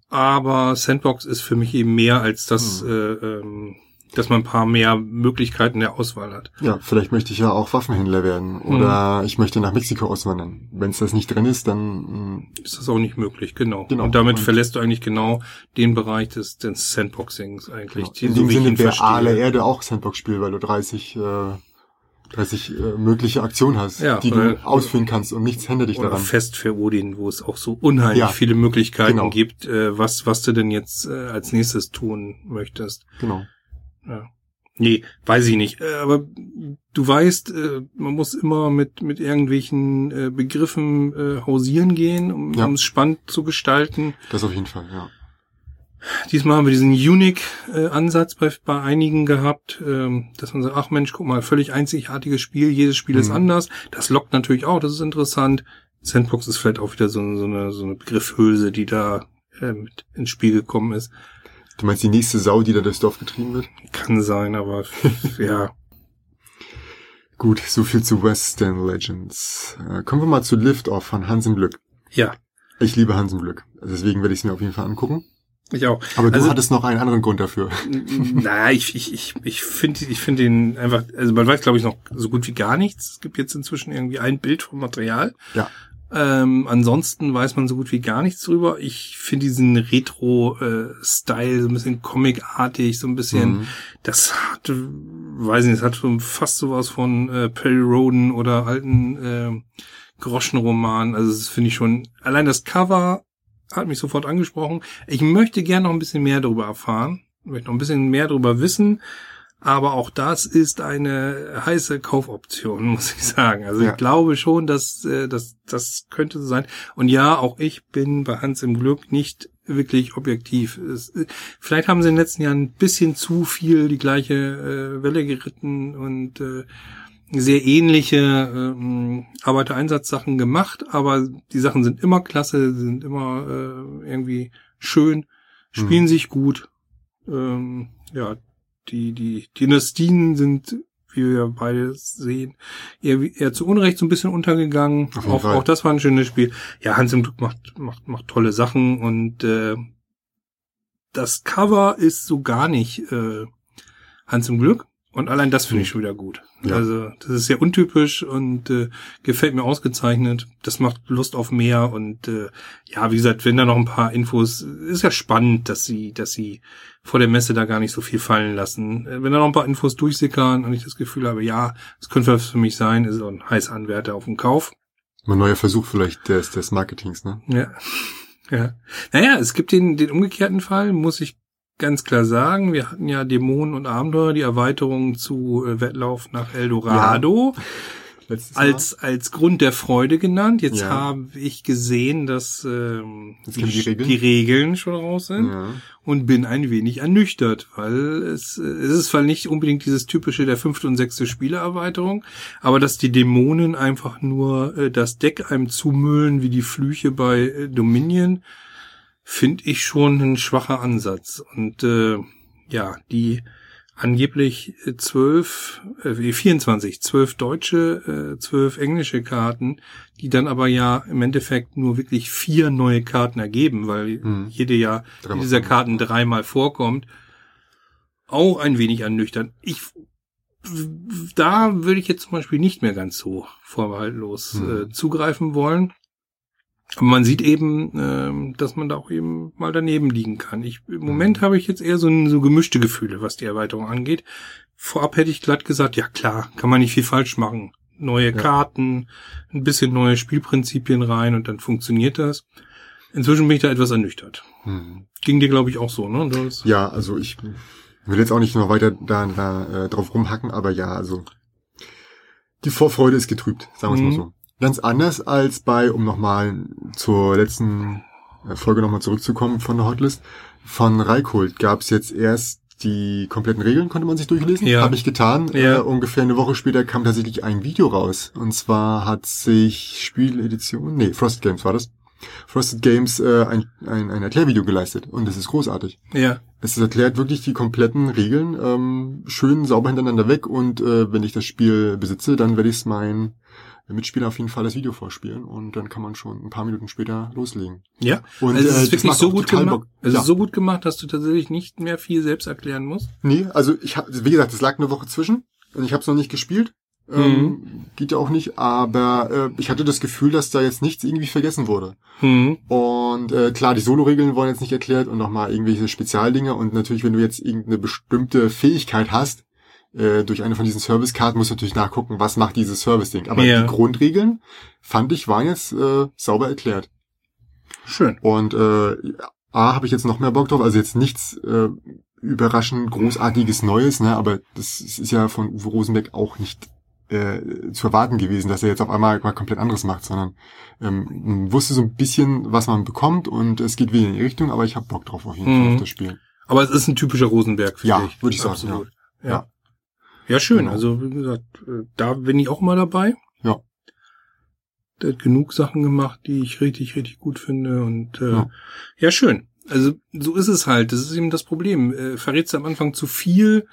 Aber Sandbox ist für mich eben mehr als das, Hm. äh, ähm, dass man ein paar mehr Möglichkeiten der Auswahl hat. Ja, vielleicht möchte ich ja auch Waffenhändler werden Hm. oder ich möchte nach Mexiko auswandern. Wenn es das nicht drin ist, dann mh, Ist das auch nicht möglich, genau. Genau. Und damit Und- verlässt du eigentlich genau den Bereich des, des Sandboxings eigentlich. genau. die- in dem Sinne wäre aller Erde auch Sandbox-Spiel, weil du 30 äh, 30 äh, mögliche Aktionen hast, Ja, die du ausführen kannst und nichts hindert dich Oder daran. Fest für Odin, wo es auch so unheimlich Ja, viele Möglichkeiten genau. gibt, äh, was, was du denn jetzt äh, als nächstes tun möchtest. Genau. Ja. Nee, weiß ich nicht. Äh, aber du weißt, äh, man muss immer mit, mit irgendwelchen äh, Begriffen hausieren gehen, um Ja. es spannend zu gestalten. Das auf jeden Fall, ja. Diesmal haben wir diesen Unique-Ansatz bei, bei einigen gehabt, ähm, dass man sagt, ach Mensch, guck mal, völlig einzigartiges Spiel, jedes Spiel ist Mhm. anders. Das lockt natürlich auch, das ist interessant. Sandbox ist vielleicht auch wieder so, so, eine, so eine Begriffhülse, die da äh, ins Spiel gekommen ist. Du meinst die nächste Sau, die da durchs Dorf getrieben wird? Kann sein, aber ja. Gut, so viel zu Western Legends. Äh, kommen wir mal zu Lift-Off von Hans im Glück. Ja, Ich liebe Hans im Glück. Deswegen werde ich es mir auf jeden Fall angucken. ich auch. Aber du Also- hattest noch einen anderen Grund dafür. Na, ich, ich, ich, ich finde ich finde den einfach, also man weiß, glaube ich, noch so gut wie gar nichts. Es gibt jetzt inzwischen irgendwie ein Bild vom Material. Ja. Ähm, ansonsten weiß man so gut wie gar nichts drüber. Ich finde diesen Retro-Style so ein bisschen comicartig, so ein bisschen, Mhm. das hat, weiß nicht, das hat so fast sowas von äh, Perry Roden oder alten äh, Groschenroman. Also das finde ich schon, allein das Cover hat mich sofort angesprochen. Ich möchte gerne noch ein bisschen mehr darüber erfahren, möchte noch ein bisschen mehr darüber wissen. Aber auch das ist eine heiße Kaufoption, muss ich sagen. Also Ja. ich glaube schon, dass äh, das das könnte so sein. Und ja, auch ich bin bei Hans im Glück nicht wirklich objektiv. Es, äh, vielleicht haben sie in den letzten Jahren ein bisschen zu viel die gleiche äh, Welle geritten und äh, sehr ähnliche ähm, Arbeitereinsatzsachen gemacht, aber die Sachen sind immer klasse, sind immer äh, irgendwie schön, spielen Mhm. sich gut. Ähm, ja, die, die Dynastien sind, wie wir beide sehen, eher, eher zu Unrecht so ein bisschen untergegangen. Auch, auch das war ein schönes Spiel. Ja, Hans im Glück macht, macht, macht tolle Sachen und äh, das Cover ist so gar nicht äh, Hans im Glück. Und allein das finde ich schon wieder gut. Ja. Also das ist sehr untypisch und äh, gefällt mir ausgezeichnet. Das macht Lust auf mehr und äh, ja, wie gesagt, wenn da noch ein paar Infos, ist ja spannend, dass sie, dass sie vor der Messe da gar nicht so viel fallen lassen. Äh, Wenn da noch ein paar Infos durchsickern und ich das Gefühl habe, ja, das könnte was für mich sein, ist so ein heißer Anwärter auf den Kauf. Mein neuer Versuch vielleicht des, des Marketings, ne? Ja. Ja. Naja, es gibt den, den umgekehrten Fall, muss ich ganz klar sagen. Wir hatten ja Dämonen und Abenteuer, die Erweiterung zu äh, Wettlauf nach Eldorado. letztes als als Grund der Freude genannt. Jetzt Ja. habe ich gesehen, dass ähm, kennen die Regeln. die Regeln schon raus sind. Ja. und bin ein wenig ernüchtert, weil es, äh, es ist zwar nicht unbedingt dieses typische der fünfte und sechste Spielererweiterung, aber dass die Dämonen einfach nur äh, das Deck einem zumüllen wie die Flüche bei äh, Dominion, finde ich schon ein schwacher Ansatz. Und äh, ja, die angeblich äh, zwölf, äh, 24, zwölf deutsche, äh, zwölf englische Karten, die dann aber ja im Endeffekt nur wirklich vier neue Karten ergeben, weil Mhm. jede ja dieser. Karten dreimal vorkommt, auch ein wenig ernüchternd. Ich da würde ich jetzt zum Beispiel nicht mehr ganz so vorbehaltlos Mhm. äh, zugreifen wollen. Aber man sieht eben, ähm, dass man da auch eben mal daneben liegen kann. Ich, Im Moment habe ich jetzt eher so, ein, so gemischte Gefühle, was die Erweiterung angeht. Vorab hätte ich glatt gesagt, ja klar, kann man nicht viel falsch machen. Neue Ja. Karten, ein bisschen neue Spielprinzipien rein und dann funktioniert das. Inzwischen bin ich da etwas ernüchtert. Hm. Ging dir, glaube ich, auch so, ne? Du hast- Ja, also ich will jetzt auch nicht noch weiter da, da äh, drauf rumhacken, aber ja, also die Vorfreude ist getrübt, sagen wir es Mhm. mal so. Ganz anders als bei, um nochmal zur letzten äh, Folge nochmal zurückzukommen von der Hotlist, von Reichold gab es jetzt erst die kompletten Regeln, konnte man sich durchlesen. Ja. Habe ich getan. Ja. Äh, ungefähr eine Woche später kam tatsächlich ein Video raus. Und zwar hat sich Spieledition, nee, Frosted Games war das. Frosted Games äh, ein, ein, ein Erklärvideo geleistet. Und das ist großartig. Ja. Es erklärt wirklich die kompletten Regeln ähm, schön sauber hintereinander weg und äh, wenn ich das Spiel besitze, dann werde ich es meinen Mitspieler auf jeden Fall das Video vorspielen und dann kann man schon ein paar Minuten später loslegen. Ja. Und, also es äh, ist wirklich so gut gemacht. Bock. Es Ja. ist so gut gemacht, dass du tatsächlich nicht mehr viel selbst erklären musst. Nee, also ich habe, wie gesagt, es lag eine Woche zwischen und ich habe es noch nicht gespielt. Ähm, geht ja auch nicht, aber äh, ich hatte das Gefühl, dass da jetzt nichts irgendwie vergessen wurde. Hm. Und äh, klar, die Solo-Regeln wurden jetzt nicht erklärt und nochmal irgendwelche Spezialdinge. Und natürlich, wenn du jetzt irgendeine bestimmte Fähigkeit hast, äh, durch eine von diesen Service-Karten, musst du natürlich nachgucken, was macht dieses Service-Ding. Aber Ja. die Grundregeln, fand ich, waren jetzt äh, sauber erklärt. Schön. Und äh, A, habe ich jetzt noch mehr Bock drauf. Also jetzt nichts äh, überraschend großartiges Neues, ne? aber das ist ja von Uwe Rosenbeck auch nicht äh, zu erwarten gewesen, dass er jetzt auf einmal mal komplett anderes macht, sondern ähm, man wusste so ein bisschen, was man bekommt und es geht wieder in die Richtung, aber ich habe Bock drauf auf jeden Mhm. Fall auf das Spiel. Aber es ist ein typischer Rosenberg, finde Ja, ich. würde ich sagen, Absolut. Ja. Ja. ja. Schön. Genau. Also, wie gesagt, äh, da bin ich auch mal dabei. Ja. Der hat genug Sachen gemacht, die ich richtig, richtig gut finde und äh, ja. Ja. schön. Also, so ist es halt. Das ist eben das Problem. Äh, verrätst du am Anfang zu viel,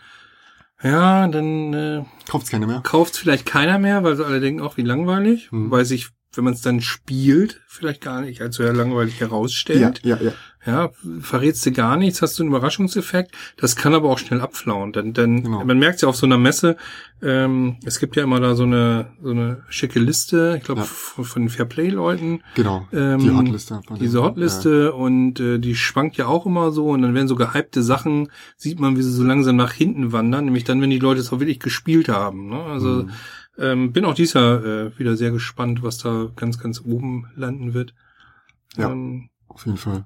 ja, dann äh, Kauft's keine mehr? kauft vielleicht keiner mehr, weil sie alle denken, auch wie langweilig, Mhm. weil sich, wenn man es dann spielt, vielleicht gar nicht als so langweilig herausstellt. Ja, ja, ja. Ja, verrätst du gar nichts, hast du einen Überraschungseffekt. Das kann aber auch schnell abflauen. Dann, dann, Genau. man merkt ja auf so einer Messe, ähm, es gibt ja immer da so eine, so eine schicke Liste, ich glaube, Ja. von, von den Fairplay-Leuten, Genau. Ähm, die Hotliste. diese Hotliste und äh, die schwankt ja auch immer so und dann werden so gehypte Sachen, sieht man, wie sie so langsam nach hinten wandern, nämlich dann, wenn die Leute es auch wirklich gespielt haben. Ne? Also Mhm. ähm, bin auch dieses Jahr äh, wieder sehr gespannt, was da ganz, ganz oben landen wird. Ja. Ähm, Auf jeden Fall.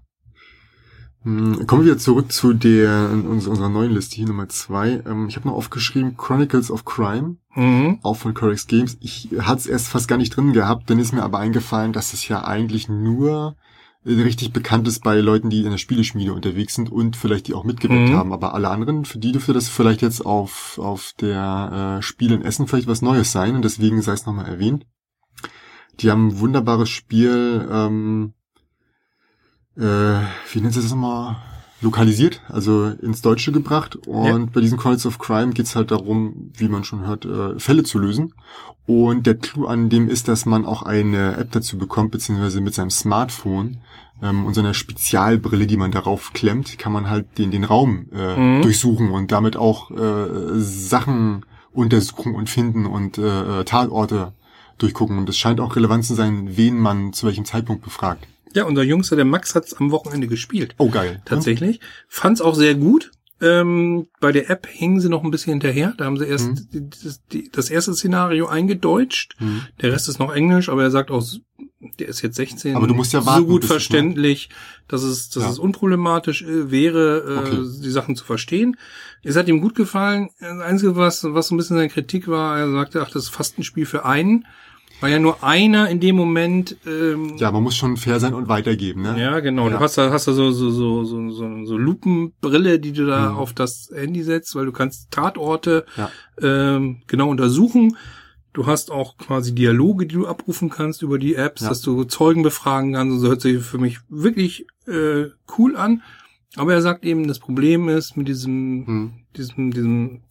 Hm, Kommen wir zurück zu der uns- unserer neuen Liste hier Nummer zwei. Ähm, ich habe noch aufgeschrieben Chronicles of Crime, mhm. auch von Corex Games. Ich hatte es erst fast gar nicht drin gehabt, dann ist mir aber eingefallen, dass es ja eigentlich nur äh, richtig bekannt ist bei Leuten, die in der Spieleschmiede unterwegs sind und vielleicht die auch mitgewirkt Mhm. haben. Aber alle anderen, für die dürfte das vielleicht jetzt auf, auf der äh, Spiel in Essen vielleicht was Neues sein und deswegen sei es nochmal erwähnt. Die haben ein wunderbares Spiel, ähm, äh, wie nennt sie das nochmal? Lokalisiert, also ins Deutsche gebracht. Und Ja. bei diesen Chronicles of Crime geht's halt darum, wie man schon hört, äh, Fälle zu lösen. Und der Clou an dem ist, dass man auch eine App dazu bekommt, beziehungsweise mit seinem Smartphone ähm, und so einer Spezialbrille, die man darauf klemmt, kann man halt den, den Raum äh, Mhm. durchsuchen und damit auch äh, Sachen untersuchen und finden und äh, Tatorte durchgucken. Und es scheint auch relevant zu sein, wen man zu welchem Zeitpunkt befragt. Ja, unser Jüngster, der Max, hat's am Wochenende gespielt. Oh, geil. Tatsächlich. Fand's auch sehr gut. Ähm, bei der App hingen sie noch ein bisschen hinterher. Da haben sie erst Mhm. die, das, die, das erste Szenario eingedeutscht. Mhm. Der Rest ist noch Englisch, aber er sagt auch, der ist jetzt 16, Aber du musst ja warten, so gut verständlich, dass es, dass Ja. es unproblematisch äh, wäre, äh, Okay. die Sachen zu verstehen. Es hat ihm gut gefallen. Das Einzige, was, was so ein bisschen seine Kritik war, er sagte, ach, das ist fast ein Spiel für einen, weil ja nur einer in dem Moment ähm, Ja, man muss schon fair sein und weitergeben, ne? ja, genau. Ja. Du hast da, hast da so, so, so, so, so, so Lupenbrille, die du da Mhm. auf das Handy setzt, weil du kannst Tatorte Ja. ähm, genau untersuchen. Du hast auch quasi Dialoge, die du abrufen kannst über die Apps, Ja. dass du Zeugen befragen kannst. Und so hört sich für mich wirklich äh, cool an. Aber er sagt eben, das Problem ist mit diesem, Hm. diesem, diesem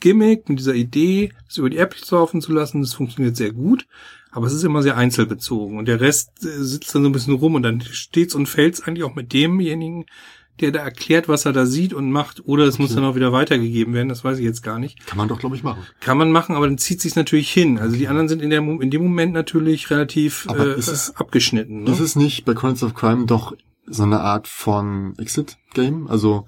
Gimmick, mit dieser Idee, es über die App laufen zu lassen, das funktioniert sehr gut. Aber es ist immer sehr einzelbezogen. Und der Rest äh, sitzt dann so ein bisschen rum und dann steht's und fällt's eigentlich auch mit demjenigen, der da erklärt, was er da sieht und macht. Oder es muss Okay. dann auch wieder weitergegeben werden, das weiß ich jetzt gar nicht. Kann man doch, glaube ich, machen. Kann man machen, aber dann zieht sich's natürlich hin. Also die anderen sind in, der, in dem Moment natürlich relativ Aber äh, ist es- abgeschnitten. Ne? Ist es nicht bei Chronicles of Crime doch so eine Art von Exit-Game? Also,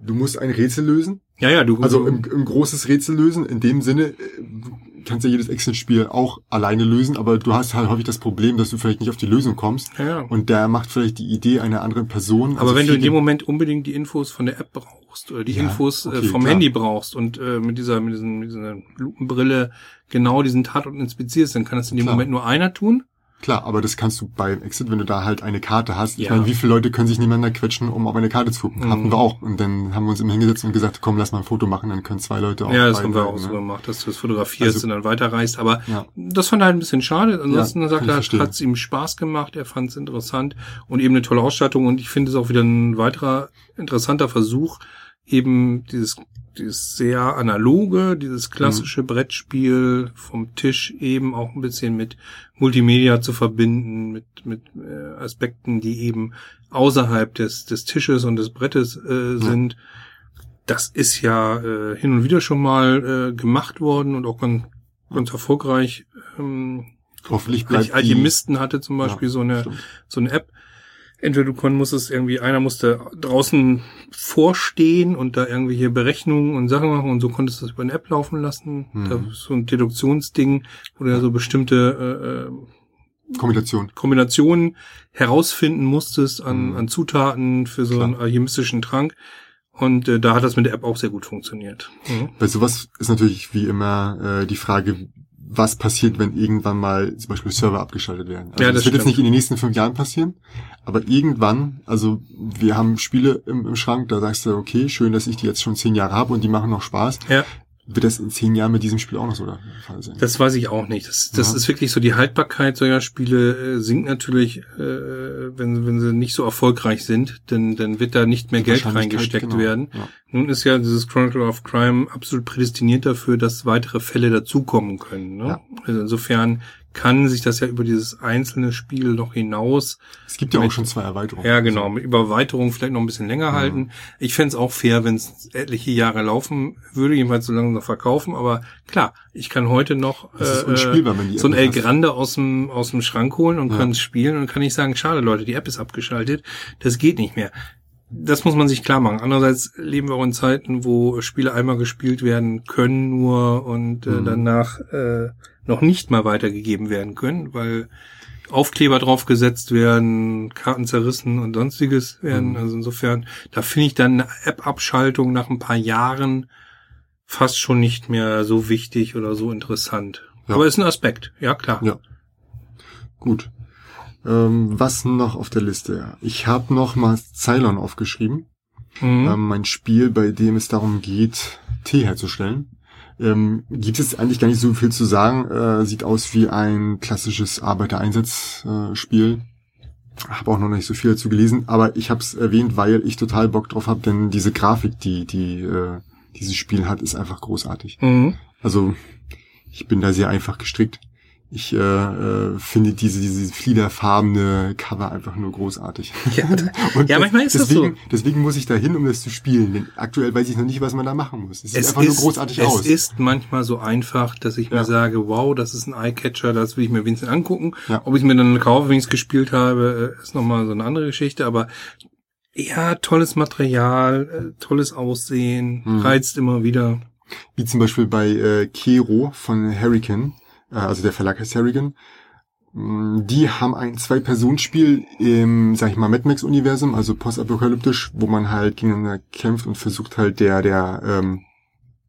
du musst ein Rätsel lösen. Ja, ja, du. Also ein, ein großes Rätsel lösen. In dem Sinne, äh, du kannst ja jedes Exit-Spiel auch alleine lösen, aber du hast halt häufig das Problem, dass du vielleicht nicht auf die Lösung kommst. ja, ja. Und der macht vielleicht die Idee einer anderen Person. Aber Also wenn du in dem Moment unbedingt die Infos von der App brauchst oder die Ja, Infos äh, okay, vom klar. Handy brauchst und äh, mit dieser mit, diesen, mit dieser Lupenbrille genau diesen Tatort inspizierst, dann kann das in dem Klar. Moment nur einer tun. Klar, aber das kannst du beim Exit, wenn du da halt eine Karte hast. Ich Ja. meine, wie viele Leute können sich nebeneinander quetschen, um auf eine Karte zu gucken? Mhm. Hatten wir auch. Und dann haben wir uns immer hingesetzt und gesagt, komm, lass mal ein Foto machen, dann können zwei Leute auf ja, das haben wir auch Seiten, so ne? gemacht, dass du es fotografierst Also- und dann weiterreichst. Aber Ja. das fand er halt ein bisschen schade. Ansonsten Ja, sagt er, hat es ihm Spaß gemacht, er fand es interessant und eben eine tolle Ausstattung. Und ich finde es auch wieder ein weiterer interessanter Versuch, eben dieses dieses sehr analoge, dieses klassische Brettspiel vom Tisch eben auch ein bisschen mit Multimedia zu verbinden, mit, mit äh, Aspekten, die eben außerhalb des, des Tisches und des Brettes äh, sind. Das ist ja äh, hin und wieder schon mal äh, gemacht worden und auch ganz, ganz erfolgreich. Ähm, Hoffentlich bleibt Alch- Alchemisten hatte zum Beispiel Ja, so eine stimmt. so eine App. Entweder du kon- musstest irgendwie, einer musste draußen vorstehen und da irgendwelche Berechnungen und Sachen machen und so konntest du das über eine App laufen lassen. Mhm. Da ist so ein Deduktionsding, wo du ja so bestimmte äh, die Kombination. Kombinationen herausfinden musstest an, Mhm. an Zutaten für so einen Klar. alchemistischen Trank. Und äh, da hat das mit der App auch sehr gut funktioniert. Mhm. Bei sowas ist natürlich wie immer äh, die Frage, was passiert, wenn irgendwann mal zum Beispiel Server abgeschaltet werden. Also Ja, das, das wird jetzt nicht in den nächsten fünf Jahren passieren, aber irgendwann, also wir haben Spiele im, im Schrank, da sagst du, okay, schön, dass ich die jetzt schon zehn Jahre habe und die machen noch Spaß. Ja. Wird das in zehn Jahren mit diesem Spiel auch noch so der Fall sein? Das weiß ich auch nicht. Das, das Ja. ist wirklich so, die Haltbarkeit solcher Spiele äh, sinkt natürlich, äh, wenn, wenn sie nicht so erfolgreich sind, denn dann wird da nicht mehr Die Geld reingesteckt genau. werden. Ja. Nun ist ja dieses Chronicle of Crime absolut prädestiniert dafür, dass weitere Fälle dazukommen können. Ne? Ja. Also insofern kann sich das ja über dieses einzelne Spiel noch hinaus Es gibt ja auch Mit- schon zwei Erweiterungen. ja, genau. Mit Überweiterung vielleicht noch ein bisschen länger Mhm. halten. Ich fänd's auch fair, wenn es etliche Jahre laufen würde, jedenfalls so lange noch verkaufen. Aber klar, ich kann heute noch äh, so ein El hast. Grande aus dem, aus dem Schrank holen und Ja. kann es spielen und kann nicht sagen, schade Leute, die App ist abgeschaltet. Das geht nicht mehr. Das muss man sich klar machen. Andererseits leben wir auch in Zeiten, wo Spiele einmal gespielt werden können nur und äh, Mhm. danach äh, noch nicht mal weitergegeben werden können, weil Aufkleber draufgesetzt werden, Karten zerrissen und sonstiges werden. Mhm. Also insofern, da finde ich dann eine App-Abschaltung nach ein paar Jahren fast schon nicht mehr so wichtig oder so interessant. Ja. Aber ist ein Aspekt, ja klar. Ja. Gut. Ähm, was noch auf der Liste? Ich habe noch mal Cylon aufgeschrieben. Mhm. Ähm, mein Spiel, bei dem es darum geht, Tee herzustellen. Ähm, gibt es eigentlich gar nicht so viel zu sagen. Äh, sieht aus wie ein klassisches Arbeitereinsatzspiel. Habe auch noch nicht so viel dazu gelesen, aber ich habe es erwähnt, weil ich total Bock drauf habe, denn diese Grafik, die die äh, dieses Spiel hat, ist einfach großartig. Mhm. Also ich bin da sehr einfach gestrickt. Ich äh, äh, finde diese diese fliederfarbene Cover einfach nur großartig. Ja, Ja, manchmal ist das deswegen, so. Deswegen muss ich da hin, um das zu spielen. Denn aktuell weiß ich noch nicht, was man da machen muss. Es sieht es einfach ist, nur großartig es aus. ist manchmal so einfach, dass ich mir Ja. sage, wow, das ist ein Eyecatcher, das will ich mir wenigstens angucken. Ja. Ob ich es mir dann kaufe, wenn ich es gespielt habe, äh, ist nochmal so eine andere Geschichte. Aber ja, tolles Material, äh, tolles Aussehen, Mhm. reizt immer wieder. Wie zum Beispiel bei äh, Kero von Hurricane. Äh, also der Verlag heißt Hurricane. Mm, Die haben ein Zwei-Personen-Spiel im, sag ich mal, Mad Max-Universum, also postapokalyptisch, wo man halt gegeneinander kämpft und versucht halt der, der ähm,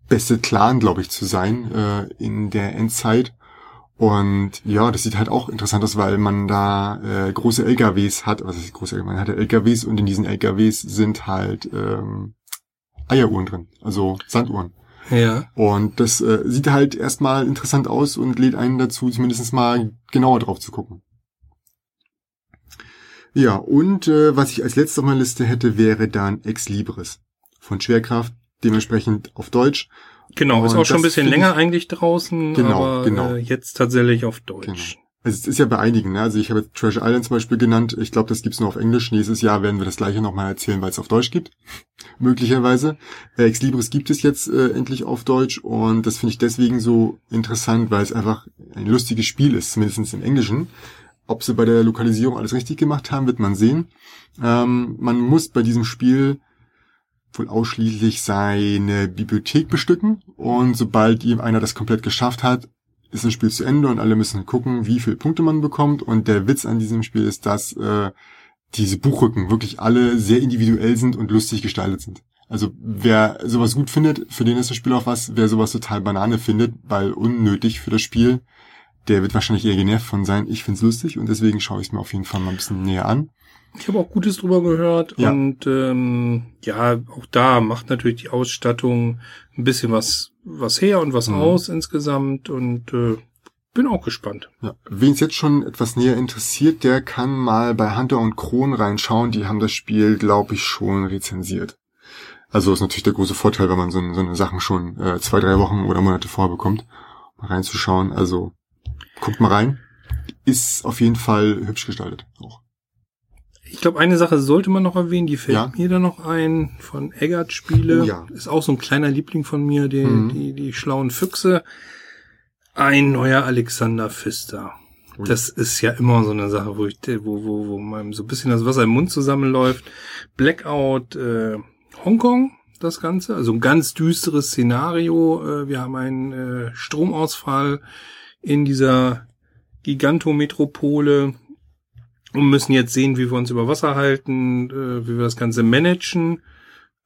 beste Clan, glaube ich, zu sein äh, in der Endzeit. Und ja, das sieht halt auch interessant aus, weil man da äh, große LKWs hat. Was ist große Man hat ja LKWs und in diesen LKWs sind halt ähm, Eieruhren drin, also Sanduhren. Ja. Und das äh, sieht halt erstmal interessant aus und lädt einen dazu, zumindest mal genauer drauf zu gucken. Ja, und äh, was ich als letztes auf meiner Liste hätte, wäre dann Ex Libris von Schwerkraft, dementsprechend auf Deutsch. Genau, ist Und auch schon ein bisschen länger ich- eigentlich draußen, Genau, aber genau. Äh, jetzt tatsächlich auf Deutsch. Also es ist ja bei einigen, ne? Also ich habe jetzt Treasure Island zum Beispiel genannt. Ich glaube, das gibt's nur auf Englisch. Nächstes Jahr werden wir das gleiche nochmal erzählen, weil es auf Deutsch gibt. Möglicherweise. Äh, Ex Libris gibt es jetzt äh, endlich auf Deutsch und das finde ich deswegen so interessant, weil es einfach ein lustiges Spiel ist, zumindest im Englischen. Ob sie bei der Lokalisierung alles richtig gemacht haben, wird man sehen. Ähm, man muss bei diesem Spiel wohl ausschließlich seine Bibliothek bestücken und sobald ihm einer das komplett geschafft hat, ist das Spiel zu Ende und alle müssen gucken, wie viele Punkte man bekommt. Und der Witz an diesem Spiel ist, dass äh, diese Buchrücken wirklich alle sehr individuell sind und lustig gestaltet sind. Also wer sowas gut findet, für den ist das Spiel auch was. Wer sowas total Banane findet, weil unnötig für das Spiel, der wird wahrscheinlich eher genervt von sein. Ich find's lustig und deswegen schaue ich es mir auf jeden Fall mal ein bisschen näher an. Ich habe auch Gutes drüber gehört Ja. und ähm, ja, auch da macht natürlich die Ausstattung ein bisschen was was her und was Mhm. aus insgesamt und äh, bin auch gespannt. Ja. Wen es jetzt schon etwas näher interessiert, der kann mal bei Hunter und Kron reinschauen. Die haben das Spiel, glaube ich, schon rezensiert. Also ist natürlich der große Vorteil, wenn man so, so eine Sachen schon äh, zwei, drei Wochen oder Monate vorher bekommt, mal reinzuschauen. Also guckt mal rein. Ist auf jeden Fall hübsch gestaltet. Auch. Ich glaube, eine Sache sollte man noch erwähnen, die fällt Ja. mir da noch ein, von Eggert Spiele. Oh ja. Ist auch so ein kleiner Liebling von mir, die, Mhm. die, die schlauen Füchse. Ein neuer Alexander Pfister. Ui. Das ist ja immer so eine Sache, wo ich, wo, wo, wo meinem so ein bisschen das Wasser im Mund zusammenläuft. Blackout, äh, Hongkong, das Ganze. Also ein ganz düsteres Szenario. Äh, wir haben einen äh, Stromausfall in dieser Gigantometropole und müssen jetzt sehen, wie wir uns über Wasser halten, äh, wie wir das Ganze managen,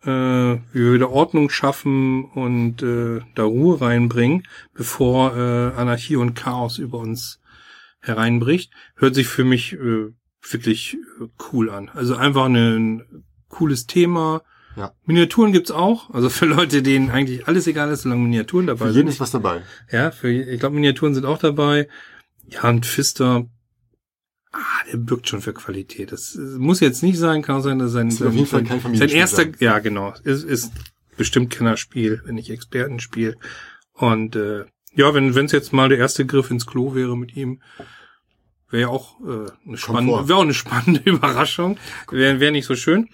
äh, wie wir wieder Ordnung schaffen und äh, da Ruhe reinbringen, bevor äh, Anarchie und Chaos über uns hereinbricht. Hört sich für mich äh, wirklich äh, cool an. Also einfach ein cooles Thema. Ja. Miniaturen gibt's auch, also für Leute, denen eigentlich alles egal ist, solange Miniaturen dabei Für sind. jeden ist was dabei. Ja, für, ich glaube, Miniaturen sind auch dabei. Ja, und Pfister, ah, der birgt schon für Qualität. Das muss jetzt nicht sein, kann sein, dass sein, Ist auf jeden Fall kein sein erster, sein. ja, genau, ist, ist bestimmt Kennerspiel, wenn nicht Expertenspiel. Und äh, ja, wenn wenn es jetzt mal der erste Griff ins Klo wäre mit ihm, wäre ja auch äh, eine spannende, wäre auch eine spannende Überraschung. Wäre wär nicht so schön.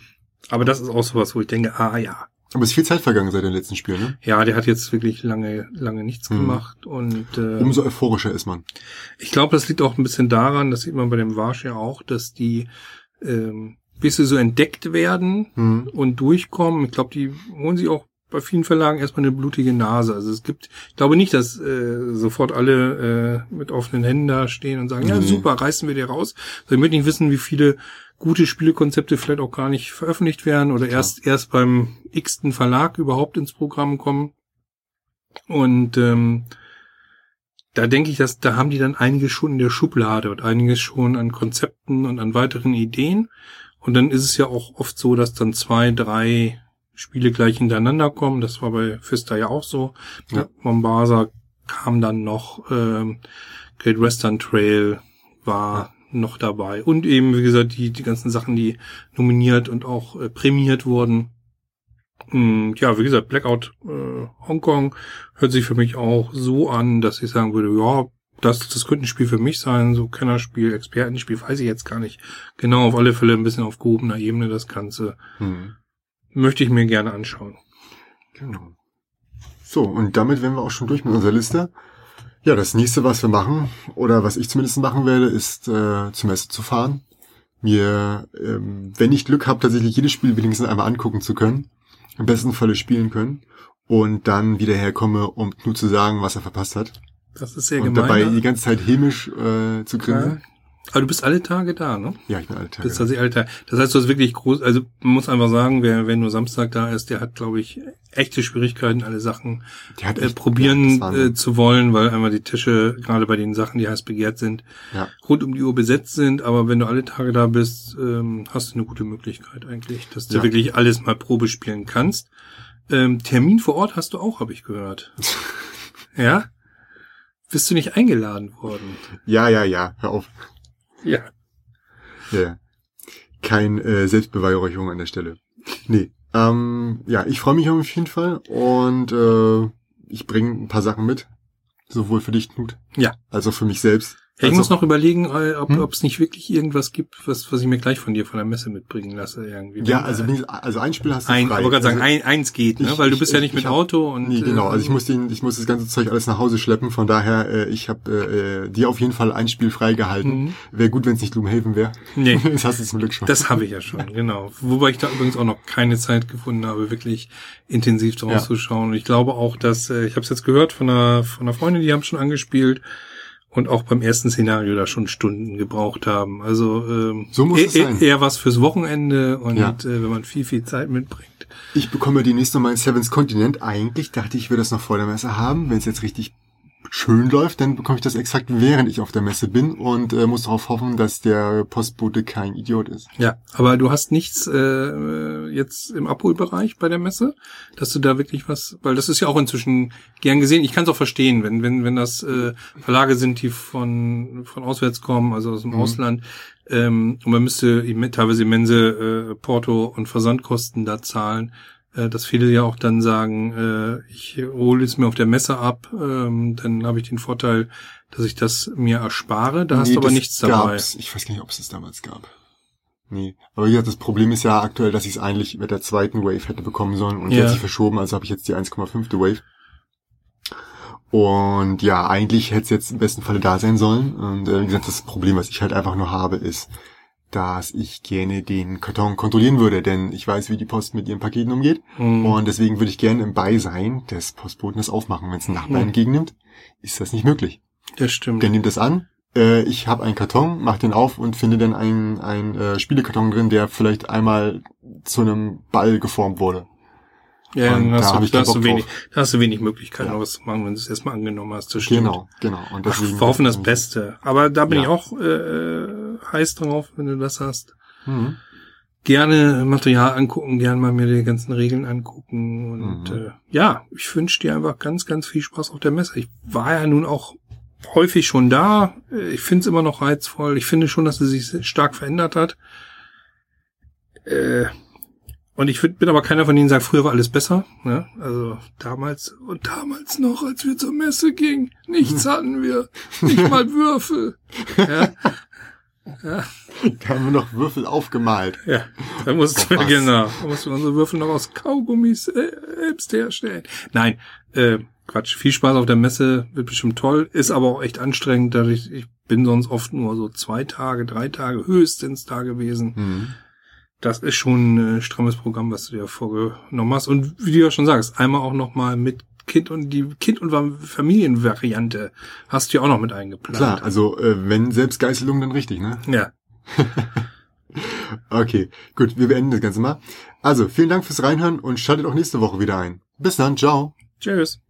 Aber das ist auch sowas, wo ich denke, ah ja, Aber es ist viel Zeit vergangen seit dem letzten Spiel, ne? ja, der hat jetzt wirklich lange, lange nichts Mhm. gemacht und äh, Umso euphorischer ist man. ich glaube, das liegt auch ein bisschen daran, das sieht man bei dem Warsch ja auch, dass die ähm, bis sie so entdeckt werden Hm. und durchkommen. Ich glaube, die holen sich auch bei vielen Verlagen erstmal eine blutige Nase. Also es gibt, ich glaube nicht, dass äh, sofort alle äh, mit offenen Händen da stehen und sagen, ja Nee. super, reißen wir dir raus. Also ich möchte nicht wissen, wie viele gute Spielekonzepte vielleicht auch gar nicht veröffentlicht werden oder erst erst beim x-ten Verlag überhaupt ins Programm kommen. Und ähm, da denke ich, dass da haben die dann einiges schon in der Schublade und einiges schon an Konzepten und an weiteren Ideen. Und dann ist es ja auch oft so, dass dann zwei, drei Spiele gleich hintereinander kommen. Das war bei Fister ja auch so. Ja. Mombasa kam dann noch, ähm, Great Western Trail war noch dabei. Und eben, wie gesagt, die, die ganzen Sachen, die nominiert und auch äh, prämiert wurden. Mm, Ja, wie gesagt, Blackout äh, Hongkong hört sich für mich auch so an, dass ich sagen würde, ja, das, das könnte ein Spiel für mich sein, so Kennerspiel, Expertenspiel, weiß ich jetzt gar nicht. Genau, auf alle Fälle ein bisschen auf gehobener Ebene das Ganze. Hm. Möchte ich mir gerne anschauen. Genau. So, und damit wären wir auch schon durch mit unserer Liste. Ja, das nächste, was wir machen, oder was ich zumindest machen werde, ist äh, zur Messe zu fahren. Mir, ähm, wenn ich Glück habe, tatsächlich jedes Spiel wenigstens einmal angucken zu können. Im besten Falle spielen können. Und dann wieder herkomme, um nur zu sagen, was er verpasst hat. Das ist sehr und gemein. dabei ne? die ganze Zeit hämisch äh, zu grinsen. Aber du bist alle Tage da, ne? Ja, ich bin alle Tage. Bist tatsächlich alle Tage. Das heißt, du hast wirklich groß, also man muss einfach sagen, wer, wer nur Samstag da ist, der hat, glaube ich, echte Schwierigkeiten, alle Sachen äh, echt- probieren ja, äh, zu wollen, weil einmal die Tische, gerade bei den Sachen, die heiß begehrt sind, Ja. rund um die Uhr besetzt sind. Aber wenn du alle Tage da bist, ähm, hast du eine gute Möglichkeit eigentlich, dass du Ja. wirklich alles mal Probe spielen kannst. Ähm, Termin vor Ort hast du auch, habe ich gehört. ja? Bist du nicht eingeladen worden? ja, ja, ja, hör auf. Ja. Ja. Kein äh, Selbstbeweihräucherung an der Stelle. Nee. Ähm, ja, ich freue mich auf jeden Fall und äh, ich bringe ein paar Sachen mit. Sowohl für dich, Knut, Ja. als auch für mich selbst. Ja, ich Also- muss noch überlegen, äh, ob Hm? es nicht wirklich irgendwas gibt, was, was ich mir gleich von dir von der Messe mitbringen lasse irgendwie. Ja, also, äh, also ein Spiel hast du ein, frei. aber gerade sagen, also, ein, eins geht, ne? ich- Weil du ich- bist ja ich- nicht mit ich hab- Auto und Nee, genau. äh, Also ich muss den, ich muss das ganze Zeug alles nach Hause schleppen. Von daher, äh, ich habe äh, dir auf jeden Fall ein Spiel freigehalten. Mhm. Wäre gut, wenn es nicht Gloomhaven wäre. Nee. das hast du zum Glück schon. Das habe ich ja schon, genau. Wobei ich da übrigens auch noch keine Zeit gefunden habe, wirklich intensiv drauf Ja. zu schauen. Und ich glaube auch, dass, äh, ich habe es jetzt gehört von einer, von einer Freundin, die haben schon angespielt und auch beim ersten Szenario da schon Stunden gebraucht haben. Also ähm, So muss eher, es sein. eher was fürs Wochenende und Ja. äh, wenn man viel, viel Zeit mitbringt. Ich bekomme demnächst noch mal ein Seven's Continent. Eigentlich dachte ich, ich würde das noch vor der Messe haben. Wenn es jetzt richtig schön läuft, dann bekomme ich das exakt während ich auf der Messe bin und äh, muss darauf hoffen, dass der Postbote kein Idiot ist. Ja, aber du hast nichts äh, jetzt im Abholbereich bei der Messe, dass du da wirklich was, weil das ist ja auch inzwischen gern gesehen. Ich kann es auch verstehen, wenn wenn wenn das äh, Verlage sind, die von von auswärts kommen, also aus dem Mhm. Ausland, ähm, und man müsste teilweise immense äh, Porto und Versandkosten da zahlen. Äh, dass viele ja auch dann sagen, äh, ich hole es mir auf der Messe ab, ähm, dann habe ich den Vorteil, dass ich das mir erspare. Da hast Nee, du aber nichts dabei. gab's. Ich weiß gar nicht, ob es das damals gab. Nee. Aber wie gesagt, das Problem ist ja aktuell, dass ich es eigentlich mit der zweiten Wave hätte bekommen sollen und die Ja. hat sich verschoben, also habe ich jetzt die 1,5. Wave. Und ja, eigentlich hätte es jetzt im besten Falle da sein sollen. Und äh, wie gesagt, das Problem, was ich halt einfach nur habe, ist, dass ich gerne den Karton kontrollieren würde, denn ich weiß, wie die Post mit ihren Paketen umgeht. Mhm. Und deswegen würde ich gerne im Beisein des Postboten das aufmachen. Wenn es ein Nachbar Mhm. entgegennimmt, ist das nicht möglich. Das stimmt. Der nimmt das an. Äh, ich habe einen Karton, mach den auf und finde dann einen, einen äh, Spielekarton drin, der vielleicht einmal zu einem Ball geformt wurde. Ja, Und dann da hast, hab du, ich da, hast du wenig, da hast du wenig Möglichkeiten, Ja. was zu machen, wenn du es erstmal angenommen hast. Das stimmt. Genau, genau. Und Ach, deswegen, wir hoffen das Beste. Aber da bin Ja. ich auch äh, heiß drauf, wenn du das hast. Mhm. Gerne Material angucken, gerne mal mir die ganzen Regeln angucken. Und Mhm. äh, ja, ich wünsche dir einfach ganz, ganz viel Spaß auf der Messe. Ich war ja nun auch häufig schon da. Äh, Ich finde es immer noch reizvoll. Ich finde schon, dass sie sich stark verändert hat. Äh, und ich bin aber keiner von denen, sagt, früher war alles besser. Ne? Also damals und damals noch, als wir zur Messe gingen, nichts hatten wir, nicht mal Würfel. Ja, Da haben wir noch Würfel aufgemalt. ja da mussten wir, was? genau, da mussten wir unsere Würfel noch aus Kaugummis äh, selbst herstellen. Nein, äh, Quatsch, viel Spaß auf der Messe, wird bestimmt toll, ist aber auch echt anstrengend, dadurch, ich bin sonst oft nur so zwei Tage, drei Tage höchstens da gewesen. Mhm. Das ist schon ein äh, strammes Programm, was du dir vorgenommen hast. Und wie du ja schon sagst, einmal auch noch mal mit Kind und die Kind- und Familienvariante hast du ja auch noch mit eingeplant. Klar, also äh, wenn Selbstgeißelung, dann richtig, ne? Ja. Okay, gut, wir beenden das Ganze mal. Also, vielen Dank fürs Reinhören und schaltet auch nächste Woche wieder ein. Bis dann, ciao. Tschüss.